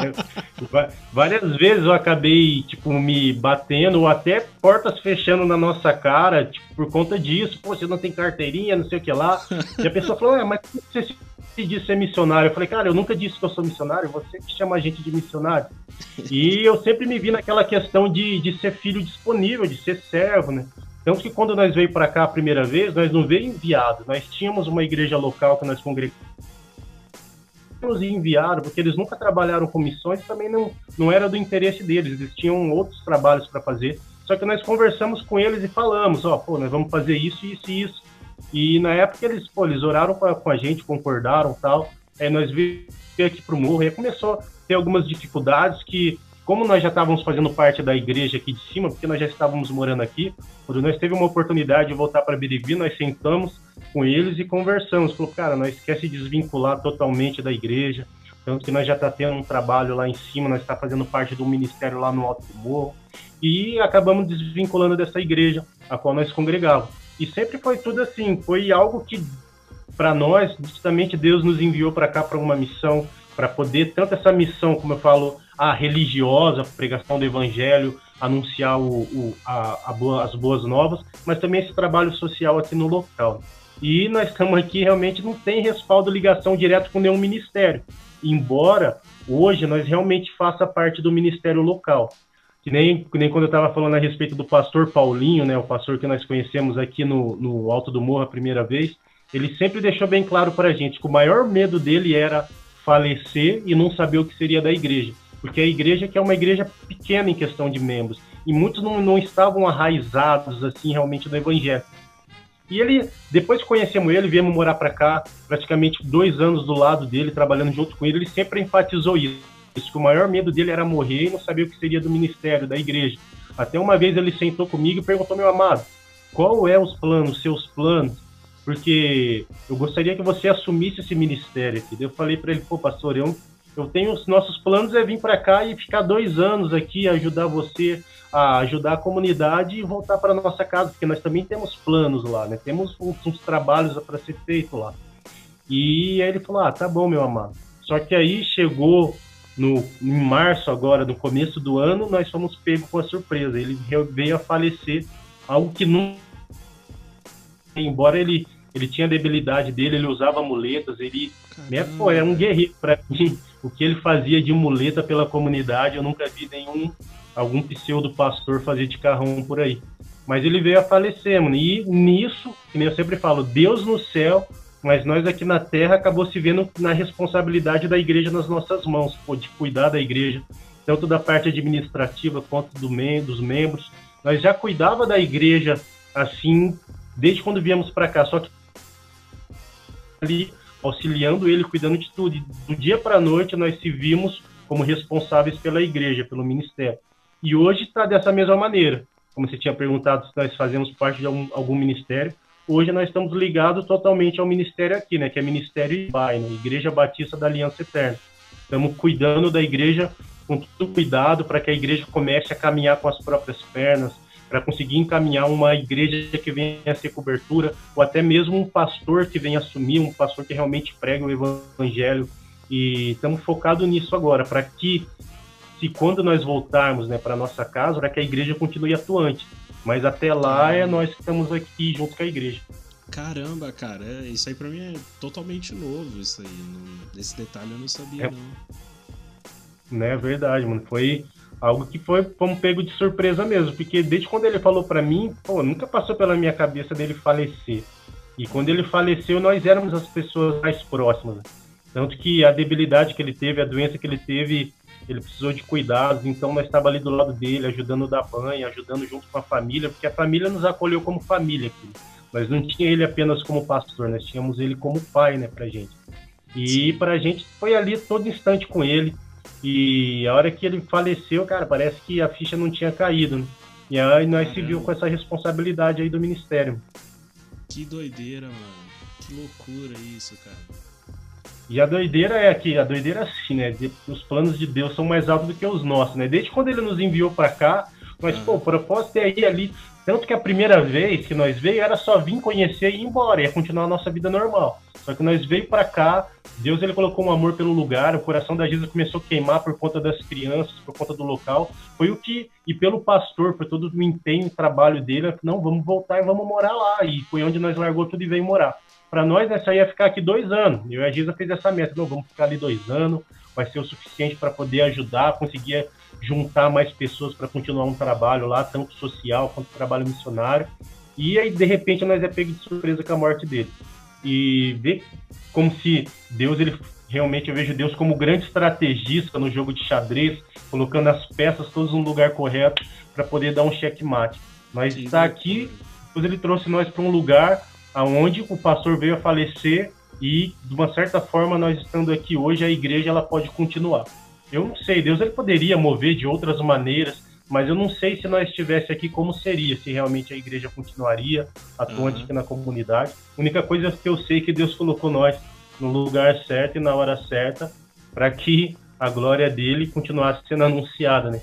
Várias vezes eu acabei, tipo, me batendo ou até portas fechando na nossa cara, tipo, por conta disso. Pô, você não tem carteirinha, não sei o que lá. E a pessoa falou, é, mas você se diz ser missionário? Eu falei, cara, eu nunca disse que eu sou missionário, você que chama a gente de missionário. E eu sempre me vi naquela questão de, de ser filho disponível, de ser servo, né? Tanto que quando nós veio para cá a primeira vez, nós não veio enviado, nós tínhamos uma igreja local que nós congregamos nos enviaram, porque eles nunca trabalharam com missões, também não, não era do interesse deles, eles tinham outros trabalhos para fazer. Só que nós conversamos com eles e falamos, ó, pô, nós vamos fazer isso, isso e isso. E na época eles, pô, eles oraram com a, com a gente, concordaram tal. Aí nós veio aqui pro morro e começou a ter algumas dificuldades que, como nós já estávamos fazendo parte da igreja aqui de cima, porque nós já estávamos morando aqui, quando nós teve uma oportunidade de voltar para Birigui, nós sentamos com eles e conversamos. Falou, cara, nós quer se desvincular totalmente da igreja, tanto que nós já está tendo um trabalho lá em cima, nós está fazendo parte do ministério lá no Alto do Morro, e acabamos desvinculando dessa igreja a qual nós congregávamos. E sempre foi tudo assim, foi algo que para nós, justamente Deus nos enviou para cá para uma missão, para poder tanto essa missão, como eu falo, a religiosa, pregação do evangelho, anunciar o, o a, a boa, as boas novas, mas também esse trabalho social aqui no local. E nós estamos aqui realmente não tem respaldo, ligação direto com nenhum ministério. Embora hoje nós realmente faça parte do ministério local. Que nem, que nem quando eu estava falando a respeito do pastor Paulinho, né, o pastor que nós conhecemos aqui no, no Alto do Morro a primeira vez, ele sempre deixou bem claro para a gente que o maior medo dele era falecer e não saber o que seria da igreja. Porque a igreja que é uma igreja pequena em questão de membros, e muitos não, não estavam arraizados assim realmente no evangelho. E ele, depois que conhecemos ele, viemos morar para cá, praticamente dois anos do lado dele, trabalhando junto com ele, ele sempre enfatizou isso, que o maior medo dele era morrer e não saber o que seria do ministério, da igreja. Até uma vez ele sentou comigo e perguntou, meu amado, qual é os planos, seus planos? Porque eu gostaria que você assumisse esse ministério aqui. Eu falei para ele, pô, pastor, eu, eu tenho os nossos planos é vir para cá e ficar dois anos aqui, ajudar você a ajudar a comunidade e voltar para nossa casa, porque nós também temos planos lá, né? Temos uns, uns trabalhos para ser feito lá. E aí ele falou: "Ah, tá bom, meu amado". Só que aí chegou no em março agora, no começo do ano, nós fomos pegos com a surpresa. Ele veio a falecer, algo que não embora ele ele tinha a debilidade dele, ele usava muletas, ele né, pô, é um guerreiro para mim. O que ele fazia de muleta pela comunidade, eu nunca vi nenhum algum pseudo pastor fazer de carrão por aí. Mas ele veio a falecer, mano. E nisso, que eu sempre falo, Deus no céu, mas nós aqui na terra acabou se vendo na responsabilidade da igreja nas nossas mãos, pô, de cuidar da igreja, tanto da parte administrativa quanto do mem dos membros. Nós já cuidava da igreja assim desde quando viemos para cá, só que ali auxiliando ele, cuidando de tudo. E do dia para a noite nós se vimos como responsáveis pela igreja, pelo ministério. E hoje está dessa mesma maneira. Como você tinha perguntado se nós fazemos parte de algum, algum ministério, hoje nós estamos ligados totalmente ao ministério aqui, né? Que é Ministério IBAI, né? Igreja Batista da Aliança Eterna. Estamos cuidando da igreja com todo cuidado para que a igreja comece a caminhar com as próprias pernas, para conseguir encaminhar uma igreja que venha a ser cobertura, ou até mesmo um pastor que venha assumir, um pastor que realmente prega o evangelho. E estamos focados nisso agora, para que se quando nós voltarmos né, para nossa casa, para que a igreja continue atuante. Mas até lá é nós que estamos aqui junto com a igreja. Caramba, cara, é, isso aí para mim é totalmente novo, isso aí. Não, esse detalhe eu não sabia, é, não. Né, verdade, mano. Foi algo que foi como pego de surpresa mesmo, porque desde quando ele falou para mim, pô, nunca passou pela minha cabeça dele falecer. E quando ele faleceu, nós éramos as pessoas mais próximas. Tanto que a debilidade que ele teve, a doença que ele teve, ele precisou de cuidados, então nós estávamos ali do lado dele, ajudando a dar banho, ajudando junto com a família, porque a família nos acolheu como família aqui. Nós não tinha ele apenas como pastor, nós tínhamos ele como pai, né, pra gente. E pra gente foi ali todo instante com ele. E a hora que ele faleceu, cara, parece que a ficha não tinha caído, né? E aí nós Caramba. se viu com essa responsabilidade aí do ministério. Que doideira, mano. Que loucura isso, cara. E a doideira é que a doideira é assim, né? Os planos de Deus são mais altos do que os nossos, né? Desde quando ele nos enviou para cá, mas, pô, o propósito é ir ali. Tanto que a primeira vez que nós veio era só vir conhecer e ir embora, ia continuar a nossa vida normal. Só que nós veio para cá, Deus ele colocou um amor pelo lugar, o coração da Giza começou a queimar por conta das crianças, por conta do local. Foi o que, e pelo pastor, por todo o empenho, o trabalho dele, não, vamos voltar e vamos morar lá. E foi onde nós largou tudo e veio morar. Para nós, essa ia ficar aqui dois anos. Eu e a Giza fez essa meta, não, vamos ficar ali dois anos, vai ser o suficiente para poder ajudar, conseguir juntar mais pessoas para continuar um trabalho lá, tanto social quanto trabalho missionário. E aí, de repente, nós é pego de surpresa com a morte dele e ver como se Deus, ele realmente eu vejo Deus como grande estrategista no jogo de xadrez, colocando as peças todas no lugar correto para poder dar um checkmate. Nós está aqui, depois ele trouxe nós para um lugar aonde o pastor veio a falecer e de uma certa forma nós estando aqui hoje a igreja ela pode continuar. Eu não sei, Deus ele poderia mover de outras maneiras, mas eu não sei se nós estivesse aqui como seria, se realmente a igreja continuaria atuante uhum. aqui na comunidade. A única coisa que eu sei é que Deus colocou nós no lugar certo e na hora certa para que a glória dele continuasse sendo anunciada, né?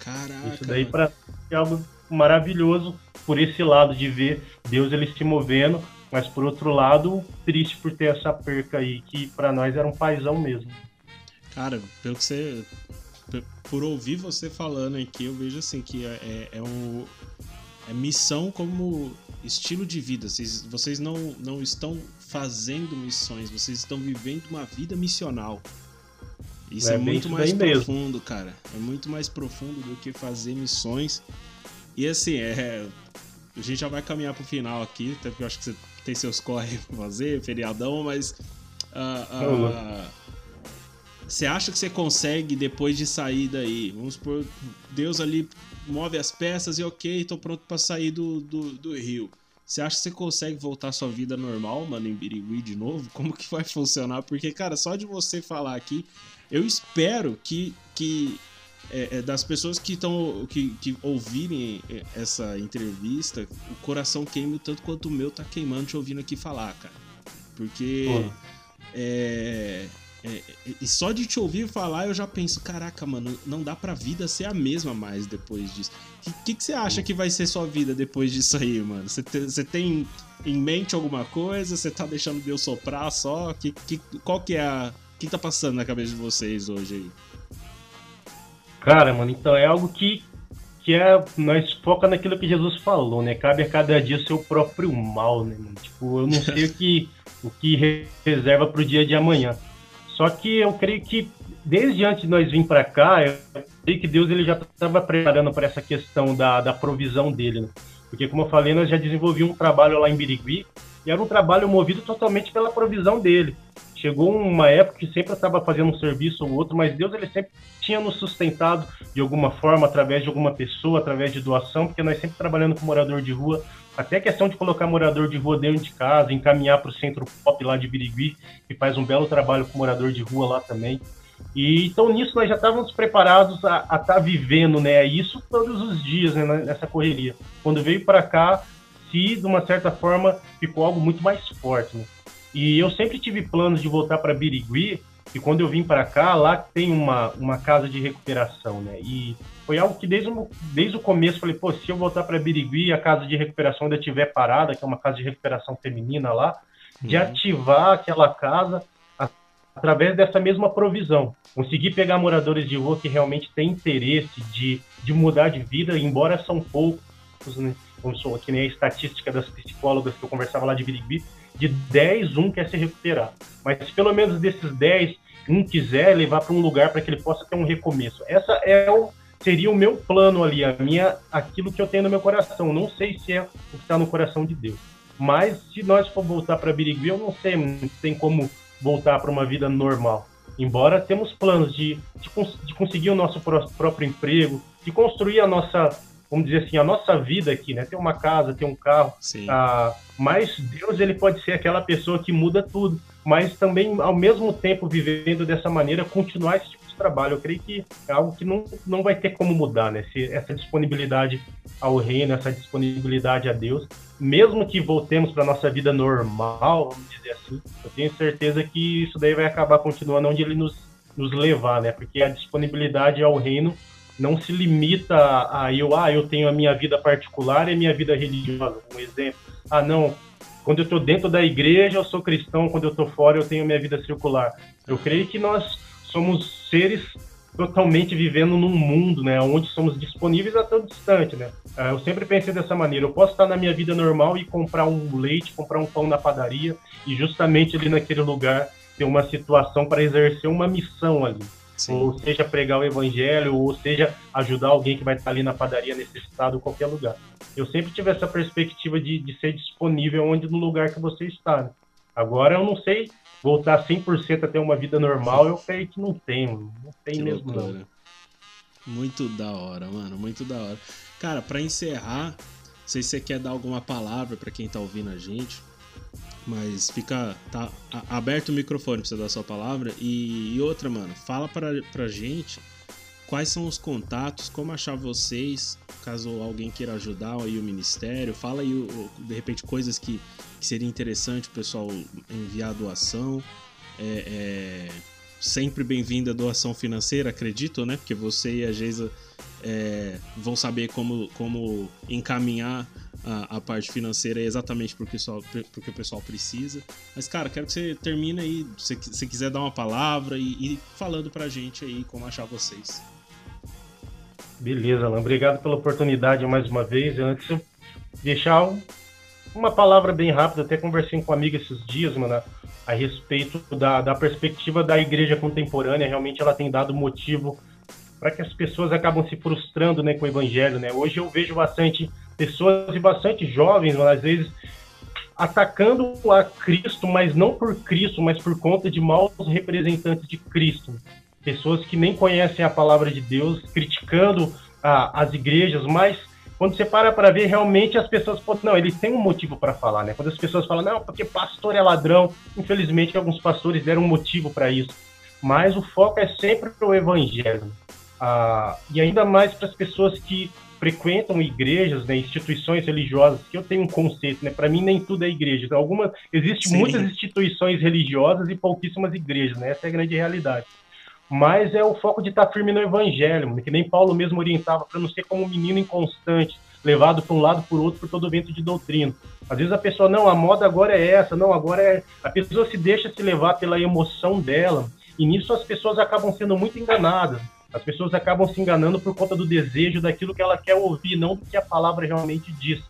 Caraca. Isso daí para é algo maravilhoso por esse lado de ver Deus ele se movendo, mas por outro lado triste por ter essa perca aí que para nós era um paizão mesmo. Cara, pelo que você por ouvir você falando aqui, eu vejo assim que é, é, é um é missão como estilo de vida. Vocês, vocês não, não estão fazendo missões, vocês estão vivendo uma vida missional. Isso é, é muito mais profundo, mesmo. cara. É muito mais profundo do que fazer missões. E assim, é, a gente já vai caminhar pro final aqui, até porque eu acho que você tem seus corre pra fazer, feriadão, mas. Uh, uh, você acha que você consegue depois de sair daí? Vamos supor, Deus ali move as peças e ok, tô pronto para sair do, do, do, rio. Você acha que você consegue voltar à sua vida normal, mano, em Birigui de novo? Como que vai funcionar? Porque, cara, só de você falar aqui, eu espero que, que é, é, das pessoas que estão que, que ouvirem essa entrevista, o coração queime tanto quanto o meu tá queimando te ouvindo aqui falar, cara. Porque é, é, e só de te ouvir falar, eu já penso, caraca, mano, não dá pra vida ser a mesma mais depois disso. O que, que, você acha que vai ser sua vida depois disso aí, mano? Você, te, você tem em mente alguma coisa? Você tá deixando Deus soprar só? Que, que, qual que é a... O que tá passando na cabeça de vocês hoje aí? Cara, mano, então é algo que, que é... Nós foca naquilo que Jesus falou, né? Cabe a cada dia o seu próprio mal, né? Tipo, eu não sei o que, o que reserva pro dia de amanhã. Só que eu creio que desde antes de nós vir para cá, eu creio que Deus ele já estava preparando para essa questão da, da provisão dele. Né? Porque, como eu falei, nós já desenvolvíamos um trabalho lá em Birigui e era um trabalho movido totalmente pela provisão dele. Chegou uma época que sempre estava fazendo um serviço ou outro, mas Deus ele sempre tinha nos sustentado de alguma forma, através de alguma pessoa, através de doação, porque nós sempre trabalhando com morador de rua, até a questão de colocar morador de rua dentro de casa, encaminhar para o centro pop lá de Birigui, que faz um belo trabalho com morador de rua lá também. E então nisso nós já estávamos preparados a estar tá vivendo, né? Isso todos os dias né, nessa correria. Quando veio para cá, se de uma certa forma ficou algo muito mais forte. Né? E eu sempre tive planos de voltar para Birigui, e quando eu vim para cá, lá tem uma, uma casa de recuperação, né? E foi algo que desde o, desde o começo falei, pô, se eu voltar para Birigui, a casa de recuperação ainda estiver parada, que é uma casa de recuperação feminina lá, de uhum. ativar aquela casa a, através dessa mesma provisão. Conseguir pegar moradores de rua que realmente têm interesse de, de mudar de vida, embora são poucos, né? Como sou, que nem a estatística das psicólogas que eu conversava lá de Birigui, de 10, um quer se recuperar. Mas pelo menos desses 10, um quiser levar para um lugar para que ele possa ter um recomeço. Essa é o seria o meu plano ali, a minha, aquilo que eu tenho no meu coração. Não sei se é o que está no coração de Deus. Mas se nós for voltar para Birigui, eu não sei se tem como voltar para uma vida normal. Embora temos planos de, de, de, conseguir o nosso próprio emprego, de construir a nossa, vamos dizer assim, a nossa vida aqui, né? Ter uma casa, ter um carro. Sim. Ah, mas Deus ele pode ser aquela pessoa que muda tudo, mas também ao mesmo tempo vivendo dessa maneira continuar esse tipo trabalho. Eu creio que é algo que não, não vai ter como mudar, né? Se, essa disponibilidade ao reino, essa disponibilidade a Deus, mesmo que voltemos para nossa vida normal, vamos dizer assim, eu tenho certeza que isso daí vai acabar continuando onde ele nos, nos levar, né? Porque a disponibilidade ao reino não se limita a, eu, ah, eu tenho a minha vida particular e a minha vida religiosa. Um exemplo, ah, não, quando eu estou dentro da igreja eu sou cristão, quando eu estou fora eu tenho minha vida circular. Eu creio que nós somos seres totalmente vivendo num mundo, né, onde somos disponíveis a todo distante, né. Ah, eu sempre pensei dessa maneira. Eu posso estar na minha vida normal e comprar um leite, comprar um pão na padaria e justamente ali naquele lugar ter uma situação para exercer uma missão ali. Sim. Ou seja, pregar o evangelho, ou seja, ajudar alguém que vai estar ali na padaria, necessitado, qualquer lugar. Eu sempre tive essa perspectiva de, de ser disponível onde no lugar que você está. Né? Agora eu não sei voltar 100% a ter uma vida normal, eu creio que não tenho. Não tem que mesmo, loucura. não. Muito da hora, mano, muito da hora. Cara, para encerrar, não sei se você quer dar alguma palavra para quem tá ouvindo a gente, mas fica tá aberto o microfone pra você dar a sua palavra. E, e outra, mano, fala pra, pra gente quais são os contatos, como achar vocês, caso alguém queira ajudar aí o ministério. Fala aí, de repente, coisas que, que seria interessante o pessoal enviar doação. É, é, sempre bem-vinda a doação financeira, acredito, né? Porque você e a Geisa é, vão saber como, como encaminhar a, a parte financeira exatamente porque, só, porque o pessoal precisa. Mas, cara, quero que você termine aí, se você quiser dar uma palavra e, e falando pra gente aí como achar vocês. Beleza, Alan. Obrigado pela oportunidade mais uma vez. Antes, deixar um, uma palavra bem rápida. Até conversei com um amigo esses dias, mano, a respeito da, da perspectiva da igreja contemporânea. Realmente ela tem dado motivo para que as pessoas acabam se frustrando né, com o evangelho. Né? Hoje eu vejo bastante pessoas e bastante jovens, às vezes, atacando a Cristo, mas não por Cristo, mas por conta de maus representantes de Cristo. Pessoas que nem conhecem a palavra de Deus, criticando as igrejas, mas quando você para para ver, realmente as pessoas, não, eles têm um motivo para falar, né? Quando as pessoas falam, não, porque pastor é ladrão, infelizmente alguns pastores deram um motivo para isso. Mas o foco é sempre o evangelho. Ah, e ainda mais para as pessoas que frequentam igrejas, né, instituições religiosas, que eu tenho um conceito, né, para mim nem tudo é igreja. Então, algumas, existem muitas instituições religiosas e pouquíssimas igrejas, né, essa é a grande realidade. Mas é o foco de estar firme no evangelho, que nem Paulo mesmo orientava para não ser como um menino inconstante, levado para um lado por outro por todo vento de doutrina. Às vezes a pessoa, não, a moda agora é essa, não, agora é. A pessoa se deixa se levar pela emoção dela, e nisso as pessoas acabam sendo muito enganadas. As pessoas acabam se enganando por conta do desejo daquilo que ela quer ouvir, não do que a palavra realmente diz.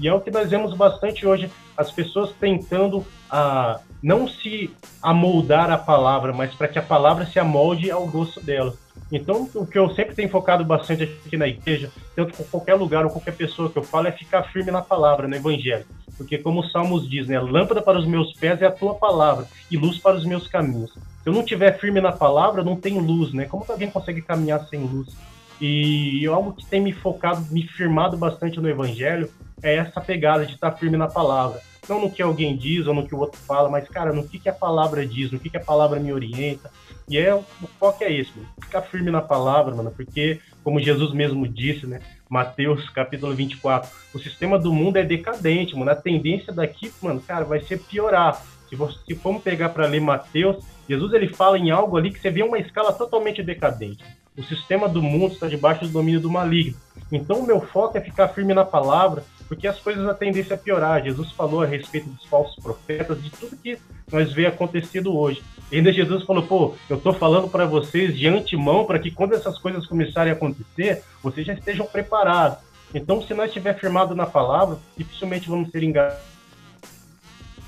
E é o que nós vemos bastante hoje, as pessoas tentando a não se amoldar a palavra, mas para que a palavra se amolde ao gosto delas. Então, o que eu sempre tenho focado bastante aqui na igreja, tanto com qualquer lugar ou qualquer pessoa que eu falo, é ficar firme na palavra, no evangelho. Porque, como os Salmos diz, né, lâmpada para os meus pés é a tua palavra e luz para os meus caminhos. Se eu não estiver firme na palavra, não tem luz, né? Como que alguém consegue caminhar sem luz? E algo que tem me focado, me firmado bastante no evangelho, é essa pegada de estar firme na palavra. Não no que alguém diz ou no que o outro fala, mas, cara, no que, que a palavra diz, no que, que a palavra me orienta. E é, o foco é esse, mano. ficar firme na palavra, mano, porque, como Jesus mesmo disse, né? Mateus capítulo 24, o sistema do mundo é decadente, mano. A tendência daqui, mano, cara, vai ser piorar. Se, você, se formos pegar para ler Mateus, Jesus ele fala em algo ali que você vê uma escala totalmente decadente. O sistema do mundo está debaixo do domínio do maligno. Então, o meu foco é ficar firme na palavra, porque as coisas a tendência a piorar. Jesus falou a respeito dos falsos profetas, de tudo que nós vê acontecido hoje. E ainda Jesus falou: pô, eu estou falando para vocês de antemão para que quando essas coisas começarem a acontecer, vocês já estejam preparados. Então, se nós estiver firmado na palavra, dificilmente vamos ser enganados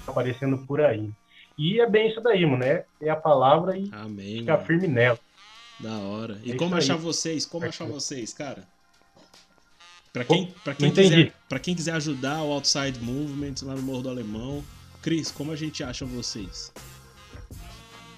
aparecendo por aí. E é bem isso daí, mano, né? É a palavra e Amém, ficar mano. firme nela. Da hora. E é como achar aí. vocês? Como achar vocês, cara? Para quem, pra quem, quiser, pra quem quiser ajudar o Outside Movement lá no Morro do Alemão, Cris, como a gente acha vocês?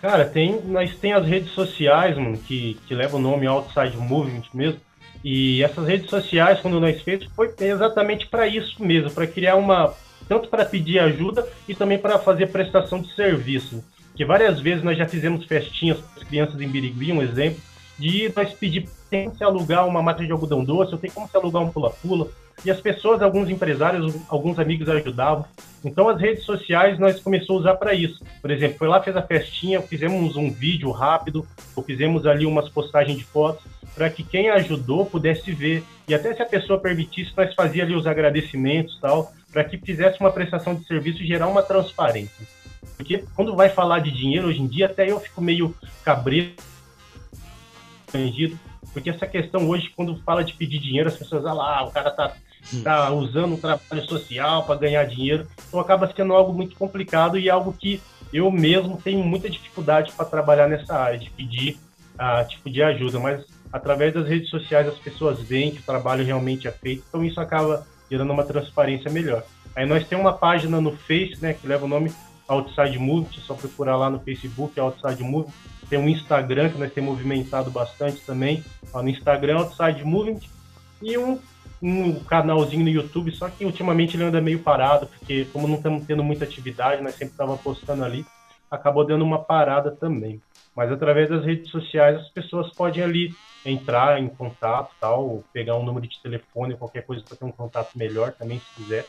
Cara, tem, nós tem as redes sociais, mano, que, que levam o nome Outside Movement mesmo. E essas redes sociais, quando nós fez, foi exatamente para isso mesmo, para criar uma, tanto para pedir ajuda e também para fazer prestação de serviço. Que várias vezes nós já fizemos festinhas para as crianças em Birigui, um exemplo, de nós pedir tem se alugar uma máquina de algodão doce, ou tem como se alugar um pula-pula. E as pessoas, alguns empresários, alguns amigos ajudavam. Então as redes sociais nós começamos a usar para isso. Por exemplo, foi lá, fez a festinha, fizemos um vídeo rápido, ou fizemos ali umas postagens de fotos, para que quem ajudou pudesse ver. E até se a pessoa permitisse, nós fazia ali os agradecimentos tal para que fizesse uma prestação de serviço e gerar uma transparência. Porque quando vai falar de dinheiro hoje em dia, até eu fico meio cabreiro, porque essa questão hoje, quando fala de pedir dinheiro, as pessoas, ah lá, o cara tá, tá usando um trabalho social para ganhar dinheiro, então acaba sendo algo muito complicado e algo que eu mesmo tenho muita dificuldade para trabalhar nessa área, de pedir uh, tipo de ajuda, mas através das redes sociais as pessoas veem que o trabalho realmente é feito, então isso acaba gerando uma transparência melhor. Aí nós temos uma página no Face, né, que leva o nome Outside Movement, é só procurar lá no Facebook, Outside Movement. Tem um Instagram que nós temos movimentado bastante também, ó, no Instagram Outside Movement, e um, um canalzinho no YouTube, só que ultimamente ele anda meio parado, porque como não estamos tendo muita atividade, nós sempre estávamos postando ali, acabou dando uma parada também. Mas através das redes sociais as pessoas podem ali entrar em contato, tal, pegar um número de telefone, qualquer coisa para ter um contato melhor também, se quiser.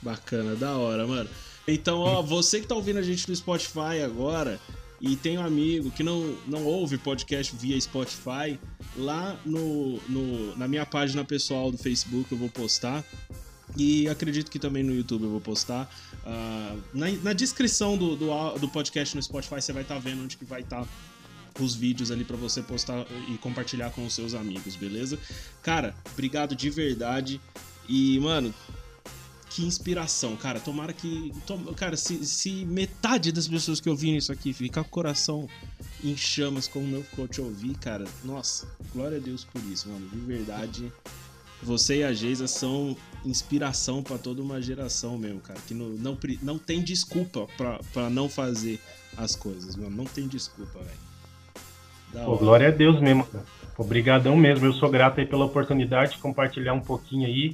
Bacana, da hora, mano. Então, ó, você que tá ouvindo a gente no Spotify agora e tem um amigo que não, não ouve podcast via Spotify, lá no, no, na minha página pessoal do Facebook eu vou postar. E acredito que também no YouTube eu vou postar. Uh, na, na, descrição do, do, do, podcast no Spotify você vai estar tá vendo onde que vai estar tá os vídeos ali para você postar e compartilhar com os seus amigos, beleza? Cara, obrigado de verdade. E, mano, que inspiração, cara. Tomara que. Tom, cara, se, se, metade das pessoas que ouvirem isso aqui ficar com o coração em chamas como o meu ficou te ouvir, cara. Nossa, glória a Deus por isso, mano. De verdade. Você e a Geisa são inspiração para toda uma geração mesmo, cara. Que não, não, não tem desculpa para não fazer as coisas, mano. Não tem desculpa, velho. Pô, glória a Deus mesmo, cara. Obrigadão mesmo. Eu sou grato aí pela oportunidade de compartilhar um pouquinho aí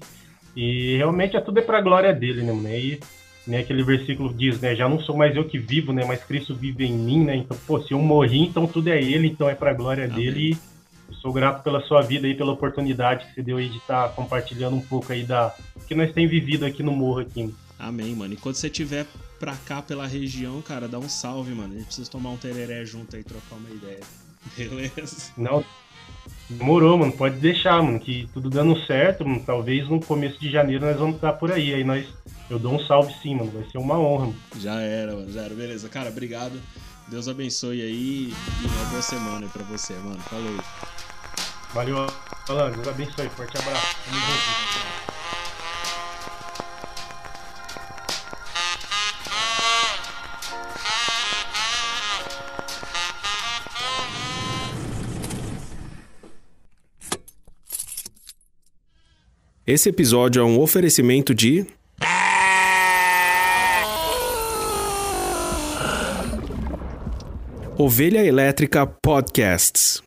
e realmente é tudo é para a glória dele, né, mano? E né, aquele versículo diz, né, já não sou mais eu que vivo, né, mas Cristo vive em mim, né? Então, pô, se eu morri, então tudo é ele, então é para a glória Amém. dele. E eu sou grato pela sua vida e pela oportunidade que você deu aí de estar tá compartilhando um pouco aí da que nós temos vivido aqui no morro aqui. Amém, mano. E quando você tiver pra cá pela região, cara, dá um salve, mano. A gente precisa tomar um tereré junto aí, trocar uma ideia. (laughs) Beleza? Não, Demorou, mano. Pode deixar, mano. Que tudo dando certo, mano. Talvez no começo de janeiro nós vamos estar por aí. Aí nós. Eu dou um salve sim, mano. Vai ser uma honra, mano. Já era, mano. Já era. Beleza. Cara, obrigado. Deus abençoe aí. E uma boa semana aí pra você, mano. Falou. Valeu, Alan. Deus abençoe. Forte abraço. Tamo junto. Esse episódio é um oferecimento de. Ovelha Elétrica Podcasts.